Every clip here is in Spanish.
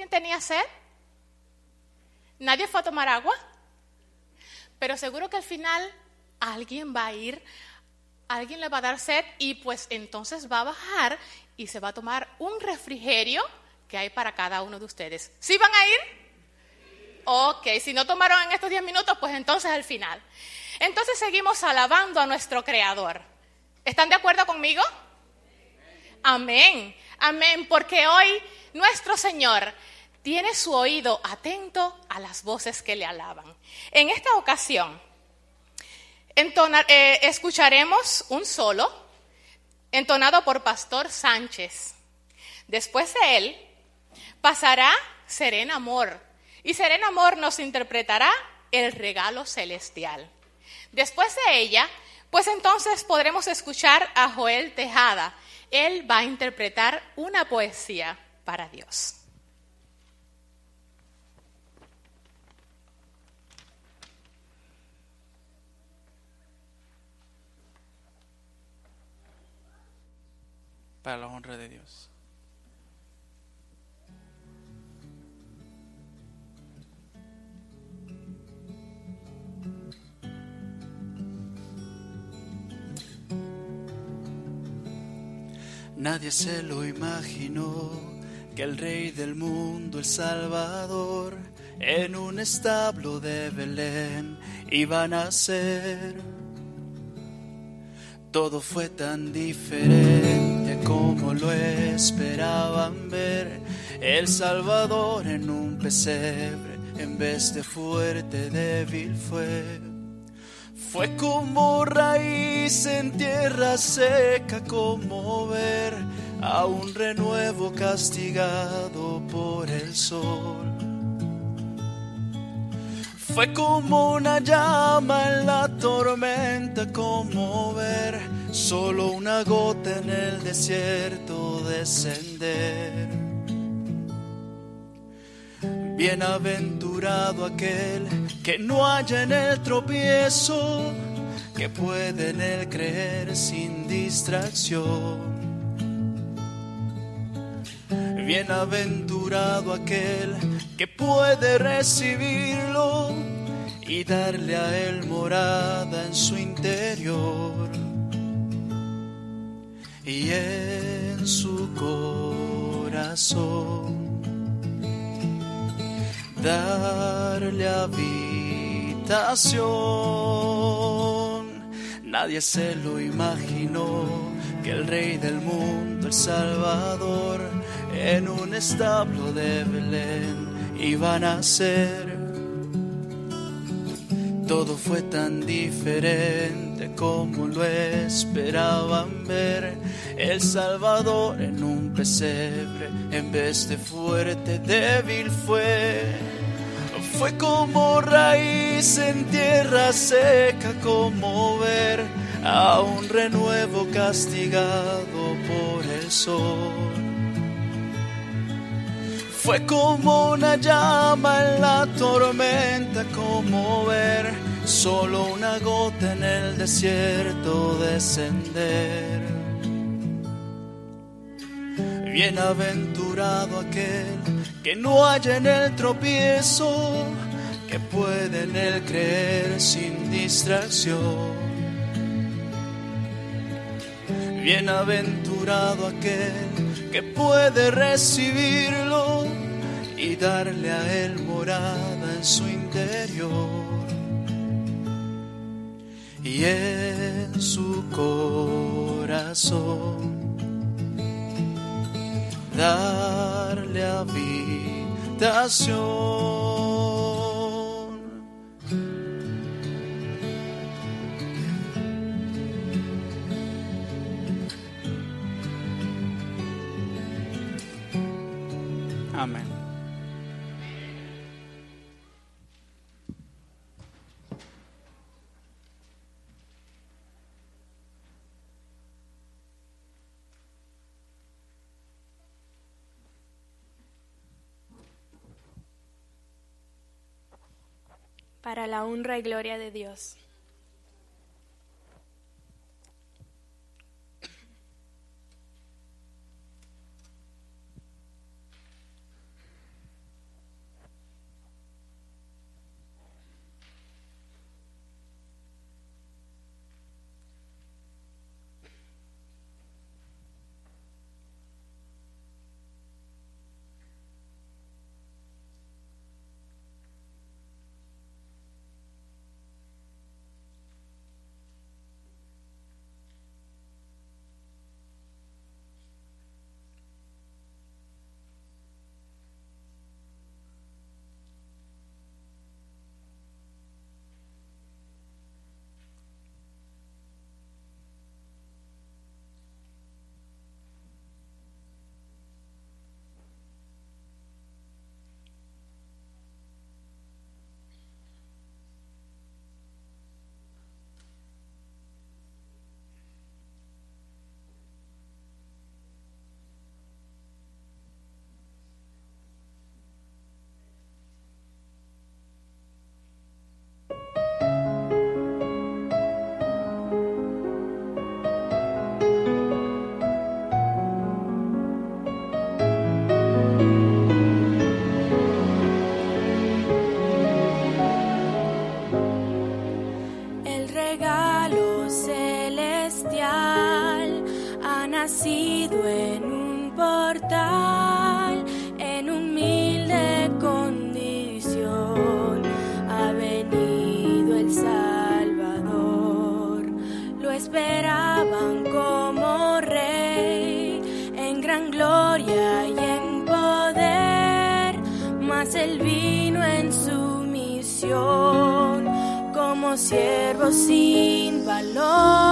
¿Quién tenía sed? ¿Nadie fue a tomar agua? Pero seguro que al final alguien va a ir, alguien le va a dar sed y pues entonces va a bajar y se va a tomar un refrigerio que hay para cada uno de ustedes. ¿Sí van a ir? Ok, si no tomaron en estos 10 minutos, pues entonces al final. Entonces seguimos alabando a nuestro Creador. ¿Están de acuerdo conmigo? Amén, amén, porque hoy nuestro Señor tiene su oído atento a las voces que le alaban. En esta ocasión, eh, escucharemos un solo entonado por Pastor Sánchez. Después de él pasará Serena Amor y Serena Amor nos interpretará el regalo celestial. Después de ella, pues entonces podremos escuchar a Joel Tejada. Él va a interpretar una poesía para Dios. Para la honra de Dios. Nadie se lo imaginó que el rey del mundo, el Salvador, en un establo de Belén iba a nacer. Todo fue tan diferente como lo esperaban ver. El Salvador en un pesebre, en vez de fuerte, débil fue. Fue como raíz en tierra seca, como ver a un renuevo castigado por el sol. Fue como una llama en la tormenta, como ver solo una gota en el desierto descender. Bienaventurado aquel que no haya en el tropiezo, que puede en él creer sin distracción. Bienaventurado aquel que puede recibirlo y darle a él morada en su interior y en su corazón darle habitación. Nadie se lo imaginó que el rey del mundo, el Salvador, en un establo de Belén iba a nacer. Todo fue tan diferente como lo esperaban ver. El Salvador en un pesebre, en vez de fuerte, débil fue. Fue como raíz en tierra seca, como ver a un renuevo castigado por el sol. Fue como una llama en la tormenta, como ver solo una gota en el desierto descender. Bienaventurado aquel que no haya en el tropiezo, que puede en él creer sin distracción. Bienaventurado aquel que puede recibirlo y darle a él morada en su interior y en su corazón darle habitación. Amén. Para la honra y gloria de Dios. Siervo sin valor,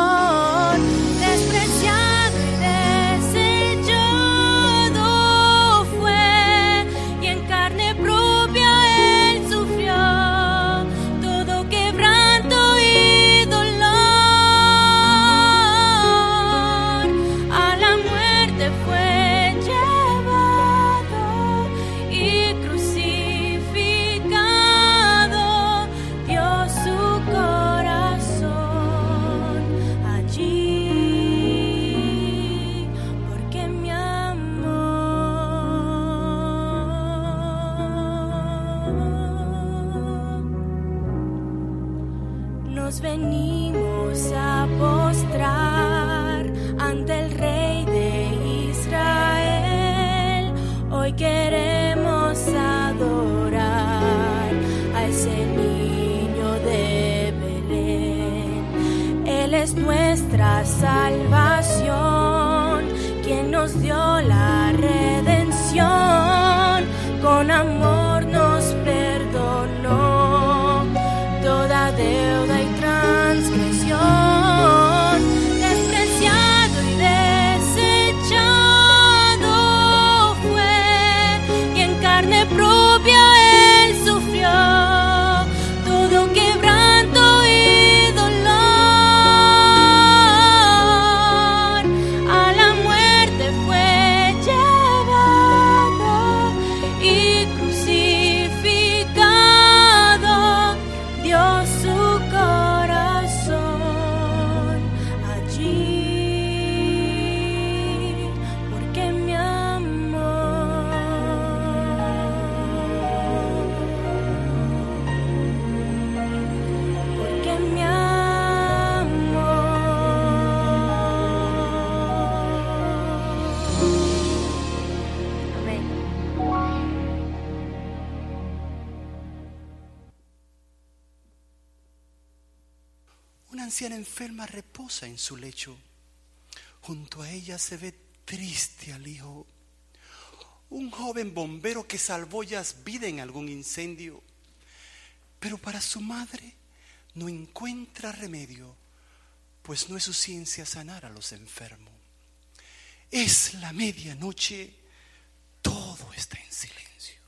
Nos venimos a postrar ante el Rey de Israel. Hoy queremos adorar a ese niño de Belén. Él es nuestra salvación, anciana enferma reposa en su lecho. Junto a ella se ve triste al hijo. Un joven bombero que salvó ya vida en algún incendio. Pero para su madre no encuentra remedio, pues no es su ciencia sanar a los enfermos. Es la medianoche, todo está en silencio.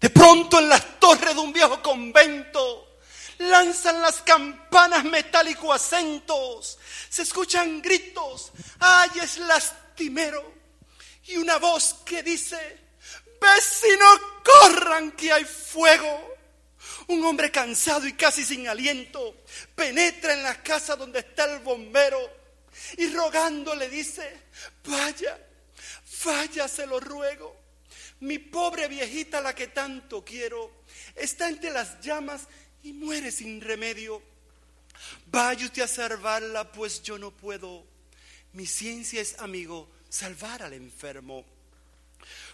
De pronto en las torres de un viejo convento lanzan las campanas metálico acentos, se escuchan gritos, ay es lastimero, y una voz que dice, vecinos corran que hay fuego. Un hombre cansado y casi sin aliento penetra en la casa donde está el bombero y rogando le dice, vaya, vaya, se lo ruego. Mi pobre viejita, la que tanto quiero, está entre las llamas y muere sin remedio. Vaya usted a salvarla, pues yo no puedo. Mi ciencia es, amigo, salvar al enfermo.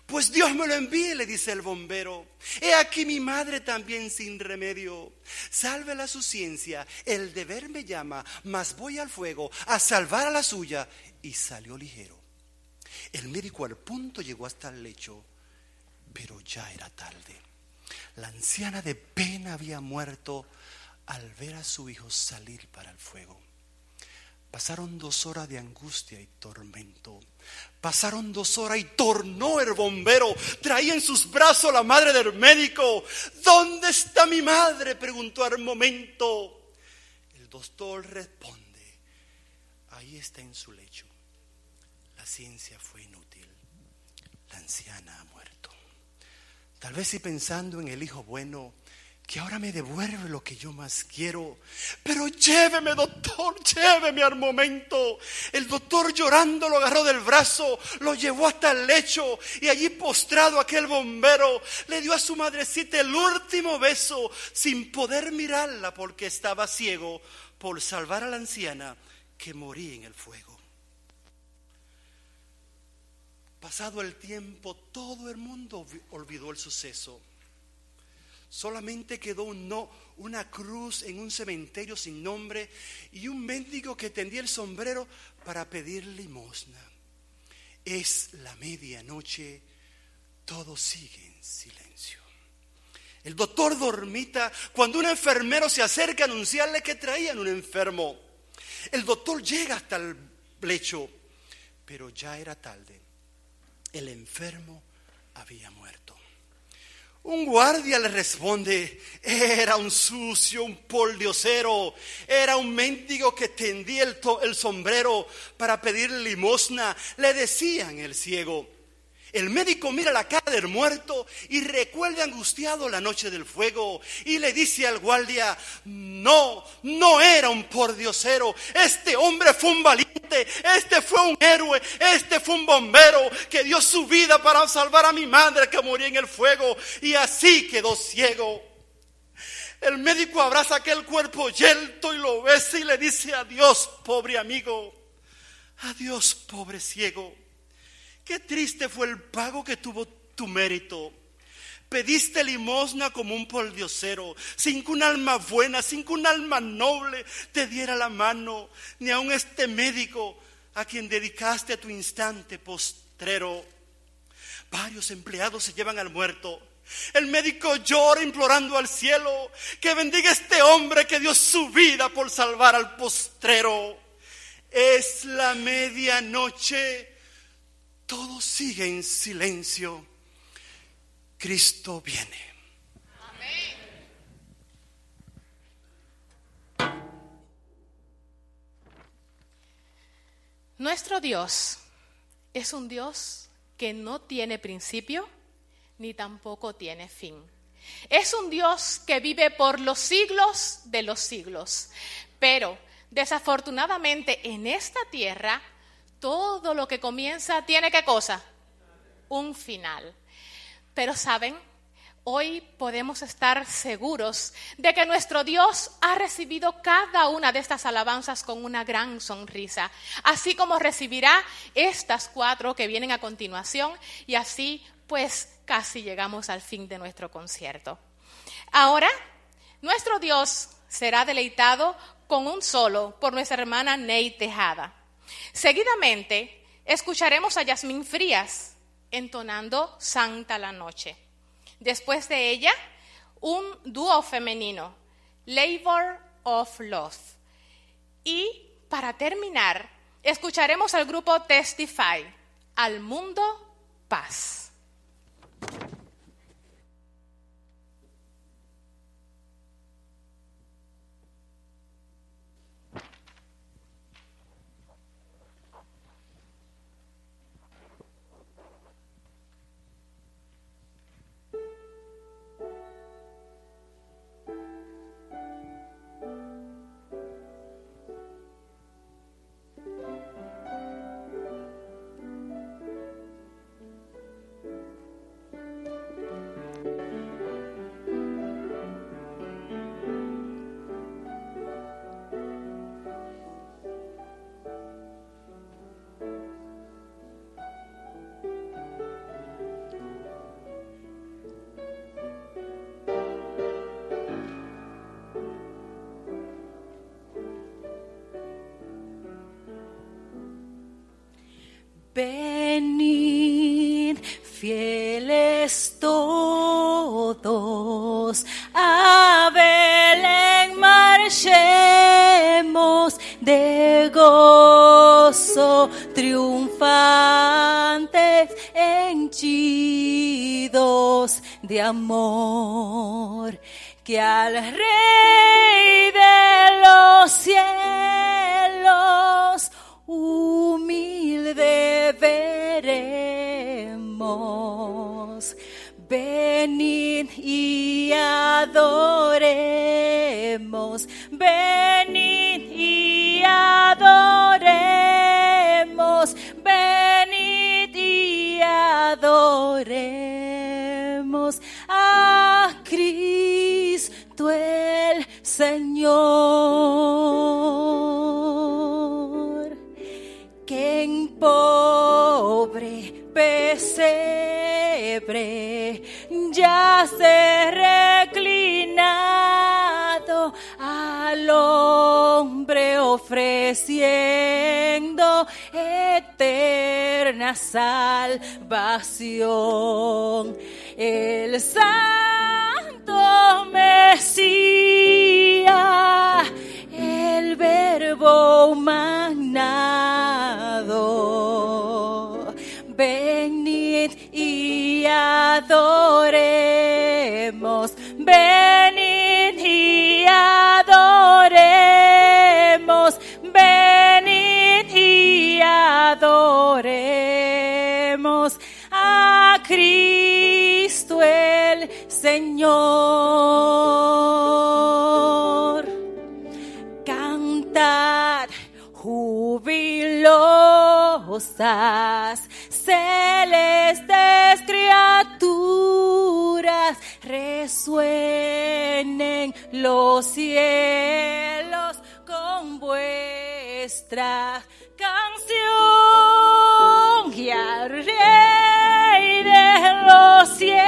Pues Dios me lo envíe, le dice el bombero. He aquí mi madre también sin remedio. Sálvela su ciencia, el deber me llama, mas voy al fuego a salvar a la suya. Y salió ligero. El médico al punto llegó hasta el lecho, pero ya era tarde. La anciana de pena había muerto al ver a su hijo salir para el fuego. Pasaron dos horas de angustia y tormento. Pasaron dos horas y tornó el bombero. Traía en sus brazos la madre del médico. ¿Dónde está mi madre? preguntó al momento. El doctor responde, ahí está en su lecho. La ciencia fue inútil. La anciana muerto. Tal vez si pensando en el hijo bueno, que ahora me devuelve lo que yo más quiero. Pero lléveme, doctor, lléveme al momento. El doctor llorando lo agarró del brazo, lo llevó hasta el lecho y allí postrado aquel bombero le dio a su madrecita el último beso sin poder mirarla porque estaba ciego por salvar a la anciana que moría en el fuego. Pasado el tiempo, todo el mundo vi- olvidó el suceso. Solamente quedó un no- una cruz en un cementerio sin nombre y un mendigo que tendía el sombrero para pedir limosna. Es la medianoche, todo sigue en silencio. El doctor dormita cuando un enfermero se acerca a anunciarle que traían un enfermo. El doctor llega hasta el lecho, pero ya era tarde. El enfermo había muerto. Un guardia le responde, era un sucio, un poldiosero, era un mendigo que tendía el, el sombrero para pedir limosna, le decían el ciego. El médico mira la cara del muerto y recuerda angustiado la noche del fuego y le dice al guardia, no, no era un pordiosero, este hombre fue un valiente, este fue un héroe, este fue un bombero que dio su vida para salvar a mi madre que moría en el fuego y así quedó ciego. El médico abraza aquel cuerpo yelto y lo besa y le dice adiós, pobre amigo, adiós, pobre ciego. Qué triste fue el pago que tuvo tu mérito. Pediste limosna como un poldiosero, sin que un alma buena, sin que un alma noble te diera la mano, ni aun este médico a quien dedicaste tu instante postrero. Varios empleados se llevan al muerto. El médico llora implorando al cielo que bendiga a este hombre que dio su vida por salvar al postrero. Es la medianoche todo sigue en silencio. Cristo viene. Nuestro Dios es un Dios que no tiene principio ni tampoco tiene fin. Es un Dios que vive por los siglos de los siglos. Pero desafortunadamente en esta tierra todo lo que comienza tiene qué cosa? Un final. Pero saben, hoy podemos estar seguros de que nuestro Dios ha recibido cada una de estas alabanzas con una gran sonrisa, así como recibirá estas cuatro que vienen a continuación y así pues casi llegamos al fin de nuestro concierto. Ahora, nuestro Dios será deleitado con un solo por nuestra hermana Ney Tejada. Seguidamente, escucharemos a Yasmín Frías entonando Santa la Noche. Después de ella, un dúo femenino, Labor of Love. Y para terminar, escucharemos al grupo Testify, Al Mundo Paz. Venid, fieles todos, a Belén marchemos de gozo, triunfantes, henchidos de amor, que al Rey de los cielos humilde veremos. Venid y adoremos, venid y adoremos, venid y adoremos a Cristo el Señor pobre pesebre yace reclinado al hombre ofreciendo eterna salvación. El santo Mesías, el verbo humano adoremos, venid y adoremos, venid y adoremos a Cristo el Señor. Cantad jubilosas, celestes criaturas, resuenen los cielos con vuestra canción y al Rey de los cielos,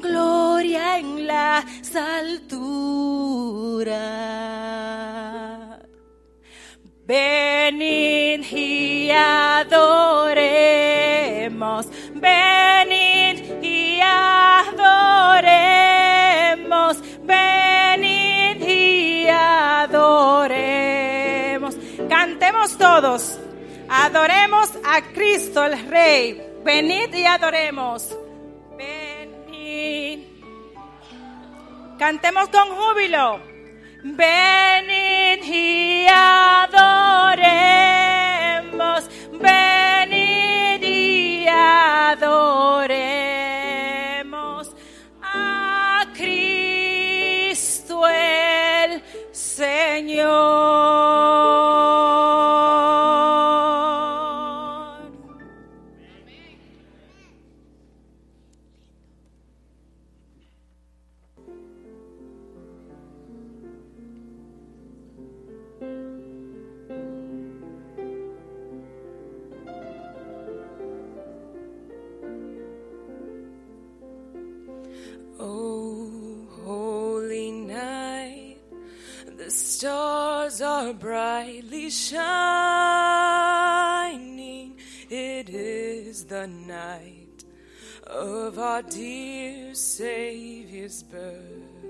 gloria en las alturas. Venid y venid y adoremos, venid y adoremos. Cantemos todos, adoremos a Cristo el Rey, venid y adoremos, venid. Cantemos con júbilo. Venid y adoremos, are brightly shining. It is the night of our dear Savior's birth.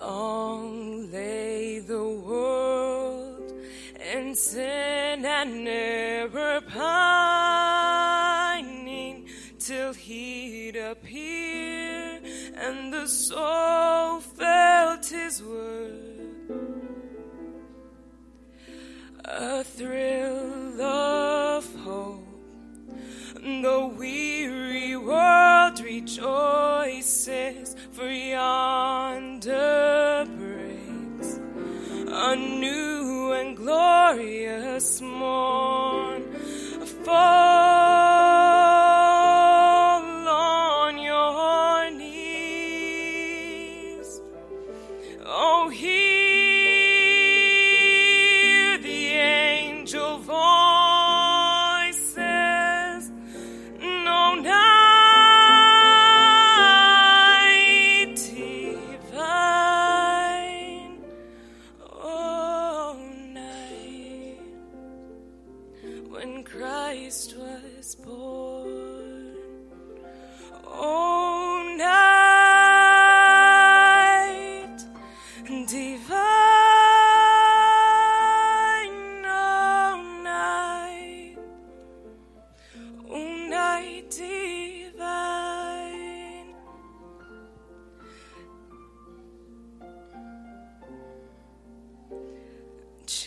Long lay the world in sin and never pining till he'd appear and the soul felt his word. A thrill of hope, the weary world rejoices, for yonder breaks a new and glorious morn.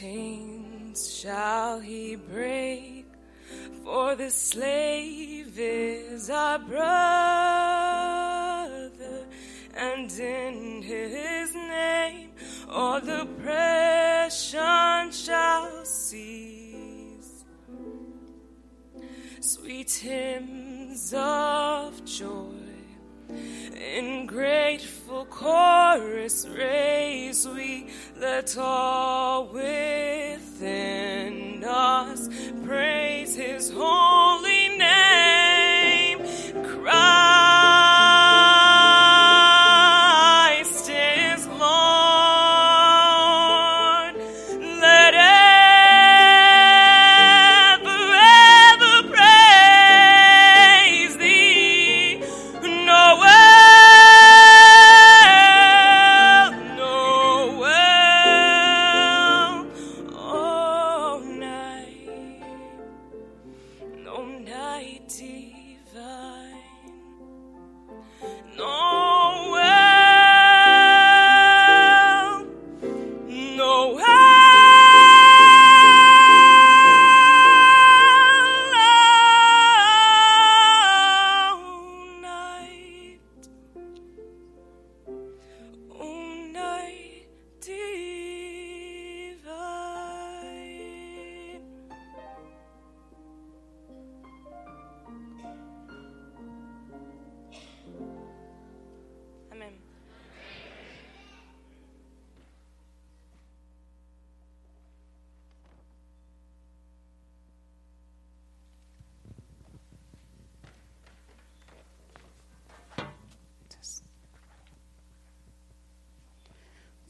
Chains shall he break, for the slave is our brother, and in his name all the oppression shall cease. Sweet hymns of joy in joyful chorus raise we let all within us praise his holy name Cry.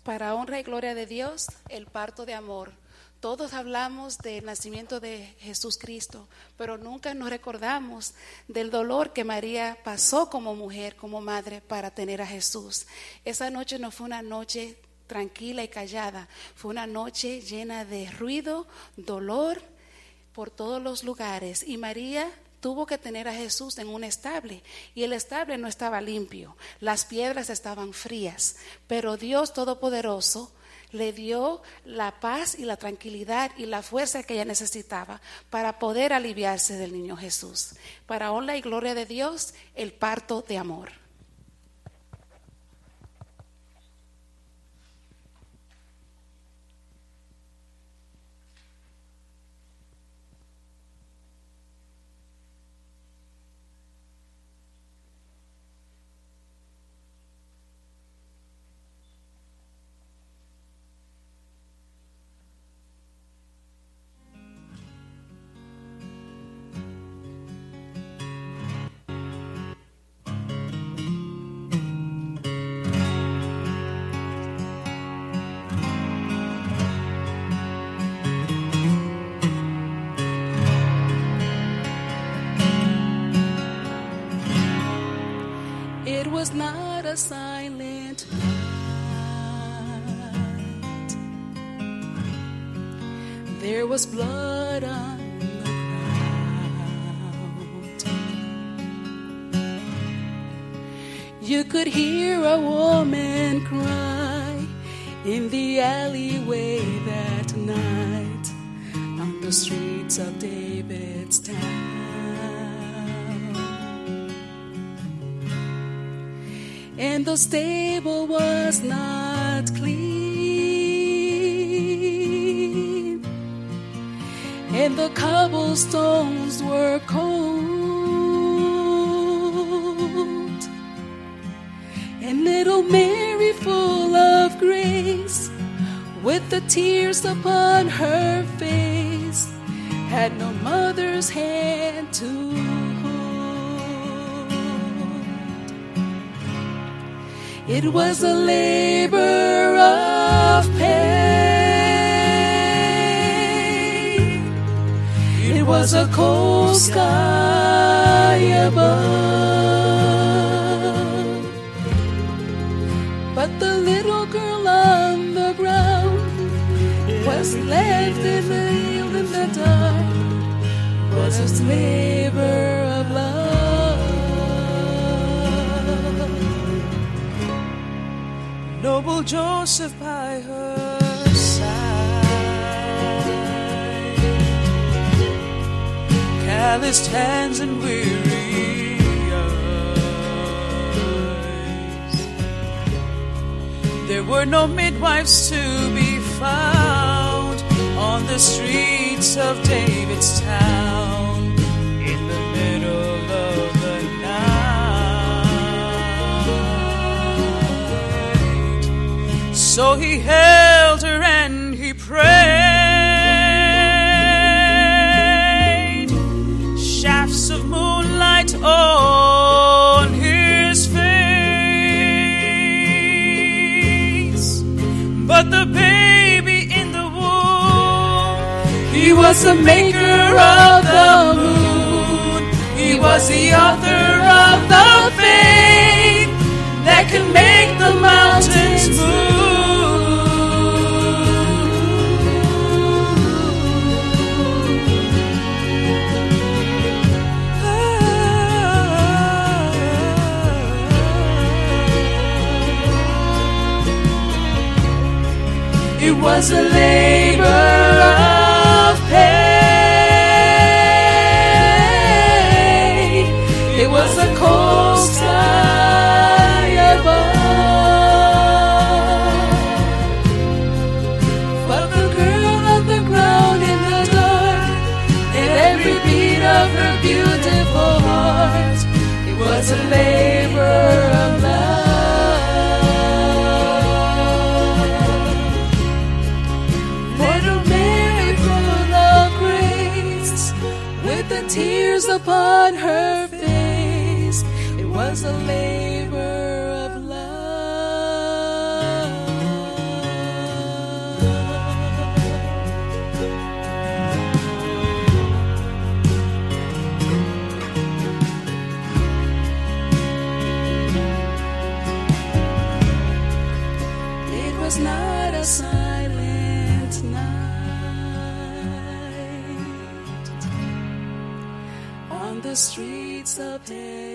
Para honra y gloria de Dios, el parto de amor. Todos hablamos del nacimiento de Jesús Cristo, pero nunca nos recordamos del dolor que María pasó como mujer, como madre, para tener a Jesús. Esa noche no fue una noche tranquila y callada, fue una noche llena de ruido, dolor por todos los lugares. Y María tuvo que tener a Jesús en un estable y el estable no estaba limpio, las piedras estaban frías, pero Dios Todopoderoso le dio la paz y la tranquilidad y la fuerza que ella necesitaba para poder aliviarse del niño Jesús. Para honra y gloria de Dios, el parto de amor. Was not a silent night. There was blood on the ground. You could hear a woman cry in the alleyway that night on the streets of David's town. And the stable was not clean, and the cobblestones were cold, and little Mary, full of grace, with the tears upon her face, had no mother's hand to It was a labor of pain. It was a cold sky above. But the little girl on the ground was left in the, in the dark, was a labor Noble Joseph by her side, calloused hands and weary eyes. There were no midwives to be found on the streets of David's town So he held her and he prayed. Shafts of moonlight on his face. But the baby in the womb, he was the maker of the moon. He was the author of the faith that can make the mountains move. Was a labor upon her face, it was a labor streets of day.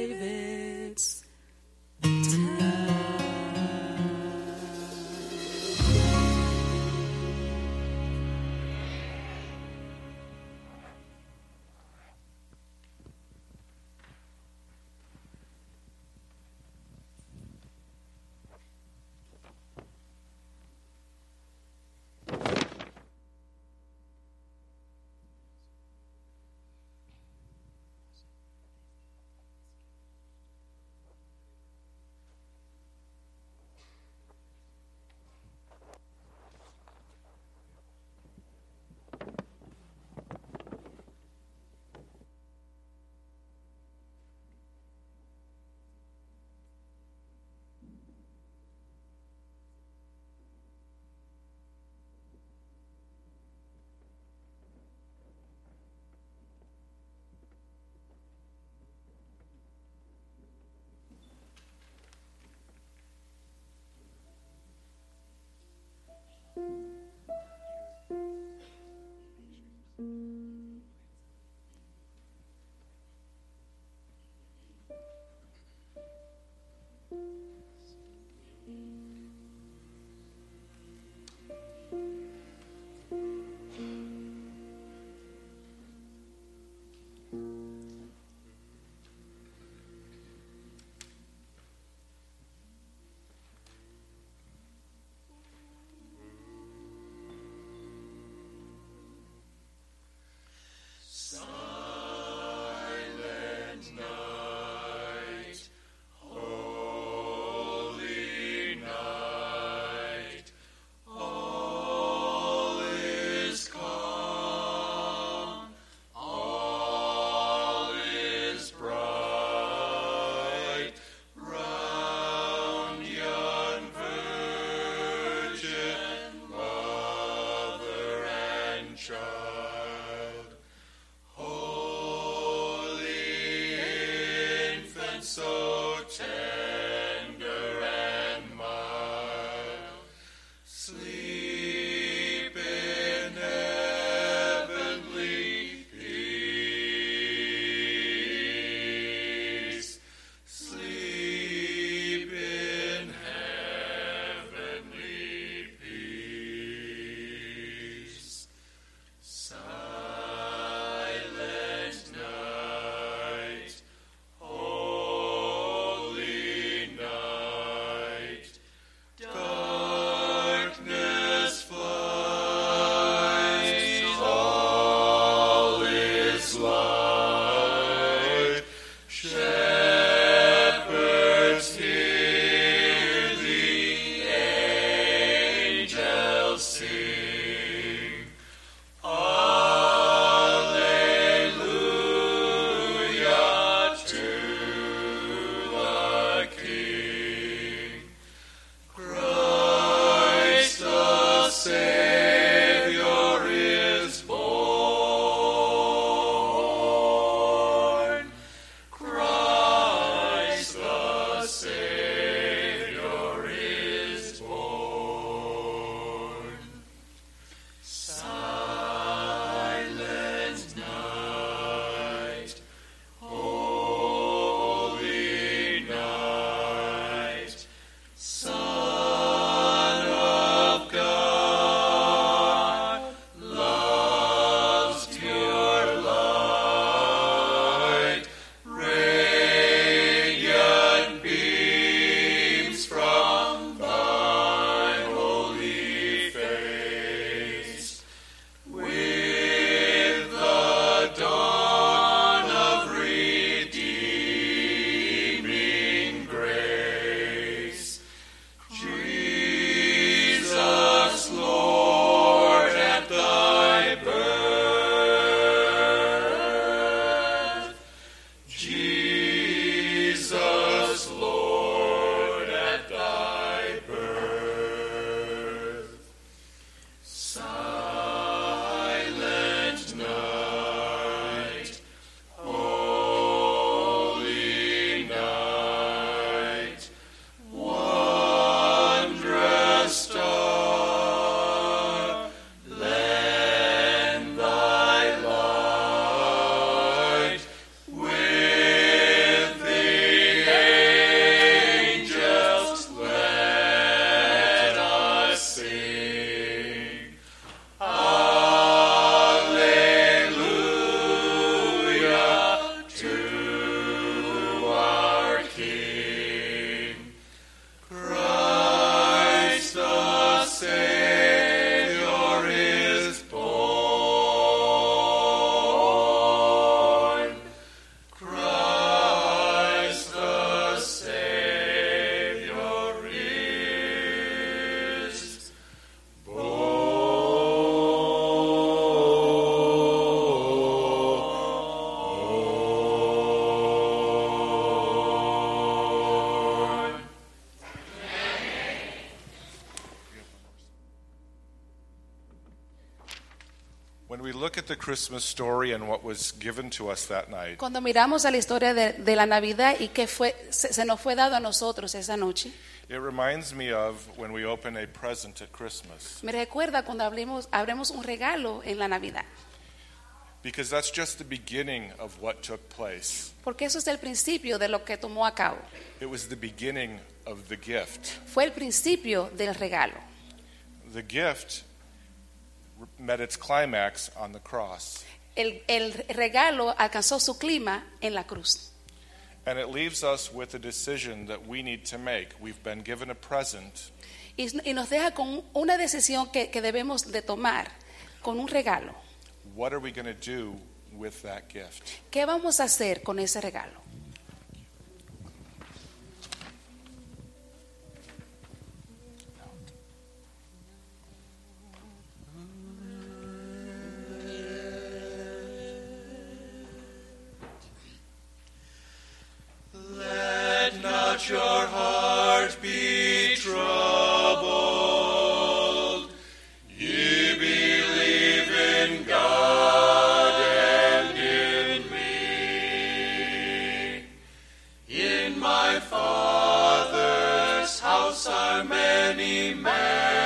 The Christmas story and what was given to us that night, Cuando miramos a la historia de, de la Navidad y que fue, se, se nos fue dado a nosotros esa noche, it reminds me of when we open a present at Christmas. me recuerda cuando abrimos, abrimos un regalo en la Navidad. Because that's just the beginning of what took place. Porque eso es el principio de lo que tomó a cabo. It was the beginning of the gift. Fue el principio del regalo. The gift met its climax on the cross. El, el regalo alcanzó su clima en la cruz. And it leaves us with a decision that we need to make. We've been given a present, Y, y nos deja con una decisión que, que debemos de tomar, con un regalo. what are we going to do with that gift? ¿Qué vamos a hacer con ese regalo? Let your heart be troubled. Ye believe in God and in me. In my Father's house are many mansions.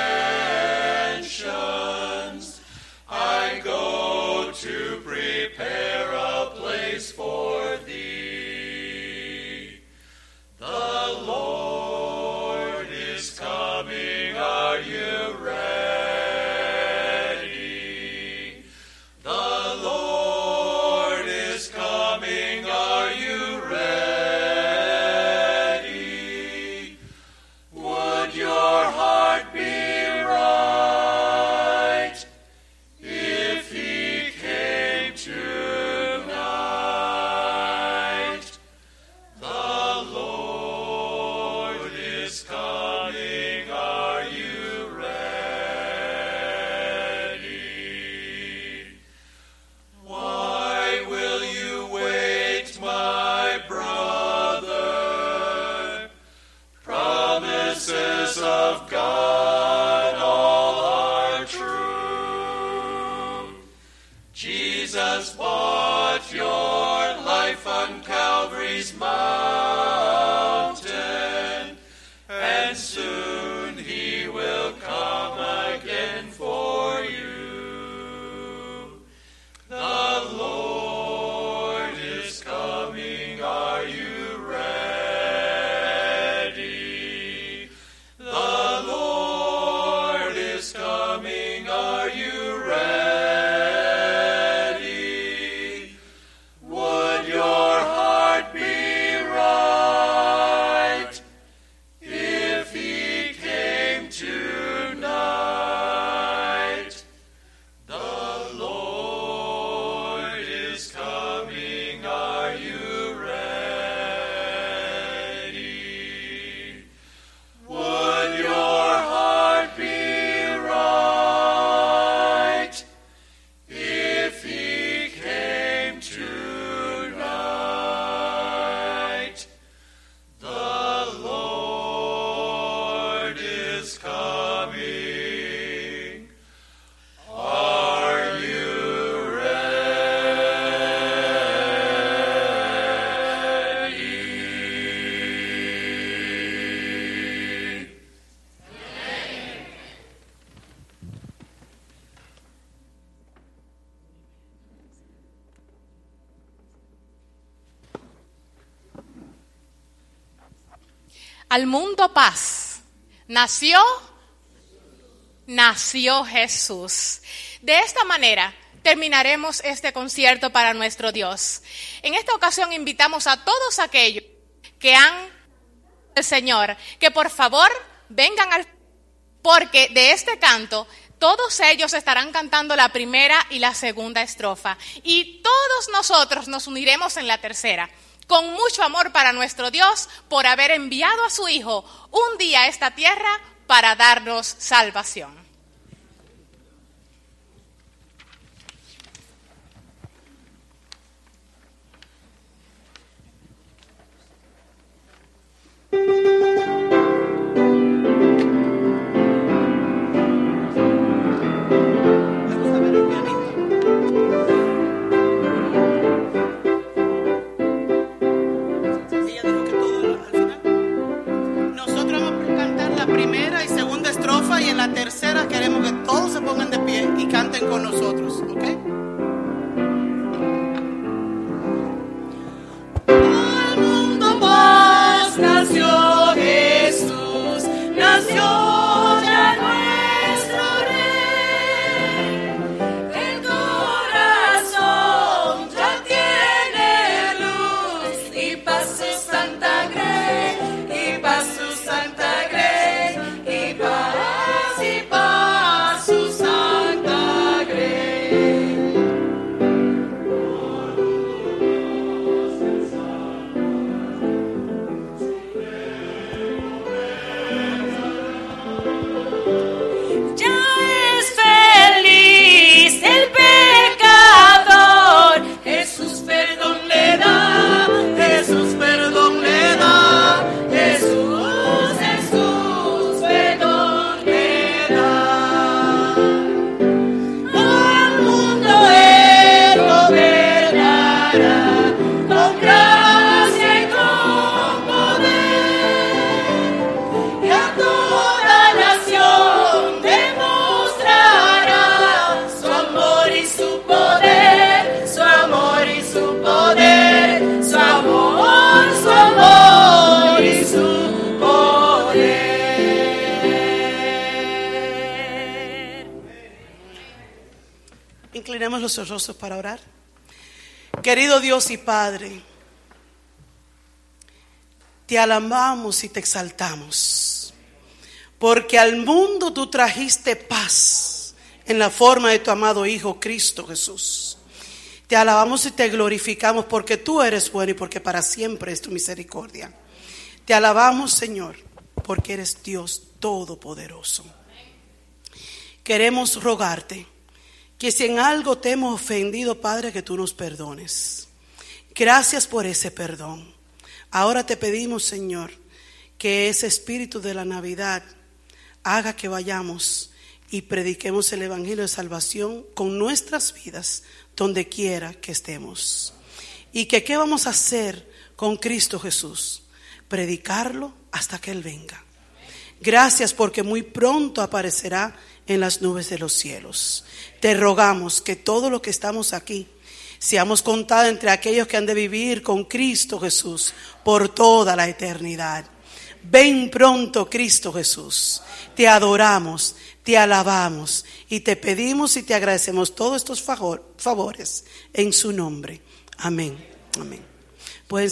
Al mundo paz. Nació, nació Jesús. De esta manera terminaremos este concierto para nuestro Dios. En esta ocasión invitamos a todos aquellos que han el Señor que por favor vengan al porque de este canto todos ellos estarán cantando la primera y la segunda estrofa y todos nosotros nos uniremos en la tercera. Con mucho amor para nuestro Dios por haber enviado a su Hijo un día a esta tierra para darnos salvación. Canten con nosotros, ¿ok? Los rostros para orar. Querido Dios y Padre, te alabamos y te exaltamos, porque al mundo tú trajiste paz en la forma de tu amado Hijo Cristo Jesús. Te alabamos y te glorificamos porque tú eres bueno y porque para siempre es tu misericordia. Te alabamos, Señor, porque eres Dios todopoderoso. Queremos rogarte que si en algo te hemos ofendido, Padre, que tú nos perdones. Gracias por ese perdón. Ahora te pedimos, Señor, que ese espíritu de la Navidad haga que vayamos y prediquemos el Evangelio de Salvación con nuestras vidas, donde quiera que estemos. Y que qué vamos a hacer con Cristo Jesús? Predicarlo hasta que Él venga. Gracias porque muy pronto aparecerá en las nubes de los cielos. Te rogamos que todo lo que estamos aquí seamos contados entre aquellos que han de vivir con Cristo Jesús por toda la eternidad. Ven pronto, Cristo Jesús. Te adoramos, te alabamos y te pedimos y te agradecemos todos estos favor- favores en su nombre. Amén. Amén. Pueden